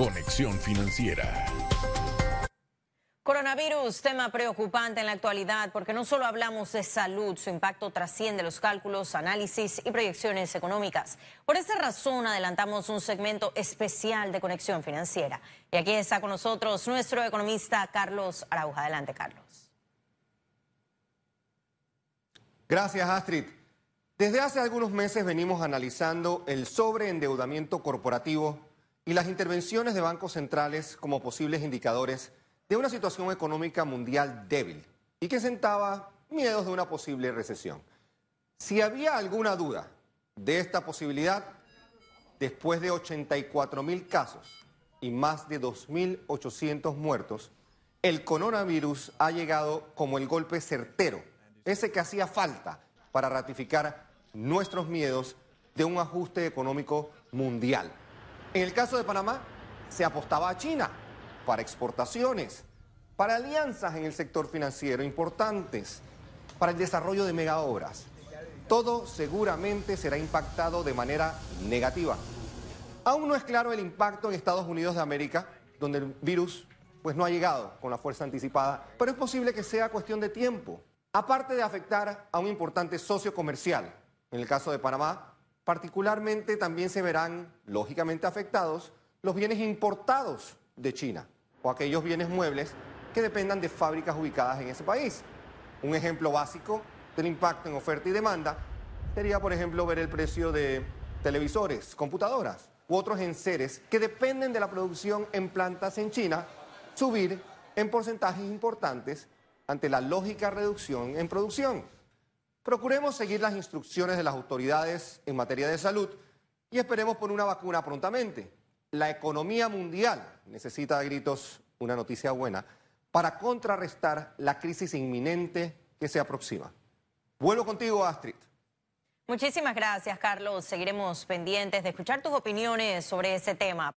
Conexión Financiera. Coronavirus, tema preocupante en la actualidad porque no solo hablamos de salud, su impacto trasciende los cálculos, análisis y proyecciones económicas. Por esa razón adelantamos un segmento especial de conexión financiera. Y aquí está con nosotros nuestro economista Carlos Arauja. Adelante, Carlos. Gracias, Astrid. Desde hace algunos meses venimos analizando el sobreendeudamiento corporativo y las intervenciones de bancos centrales como posibles indicadores de una situación económica mundial débil y que sentaba miedos de una posible recesión. Si había alguna duda de esta posibilidad, después de 84 mil casos y más de 2.800 muertos, el coronavirus ha llegado como el golpe certero, ese que hacía falta para ratificar nuestros miedos de un ajuste económico mundial. En el caso de Panamá, se apostaba a China para exportaciones, para alianzas en el sector financiero importantes, para el desarrollo de megaobras. Todo seguramente será impactado de manera negativa. Aún no es claro el impacto en Estados Unidos de América, donde el virus pues no ha llegado con la fuerza anticipada, pero es posible que sea cuestión de tiempo. Aparte de afectar a un importante socio comercial, en el caso de Panamá, particularmente también se verán lógicamente afectados los bienes importados de China o aquellos bienes muebles que dependan de fábricas ubicadas en ese país. Un ejemplo básico del impacto en oferta y demanda sería, por ejemplo, ver el precio de televisores, computadoras u otros enseres que dependen de la producción en plantas en China subir en porcentajes importantes ante la lógica reducción en producción. Procuremos seguir las instrucciones de las autoridades en materia de salud y esperemos por una vacuna prontamente. La economía mundial necesita a gritos una noticia buena para contrarrestar la crisis inminente que se aproxima. Vuelvo contigo, Astrid. Muchísimas gracias, Carlos. Seguiremos pendientes de escuchar tus opiniones sobre ese tema.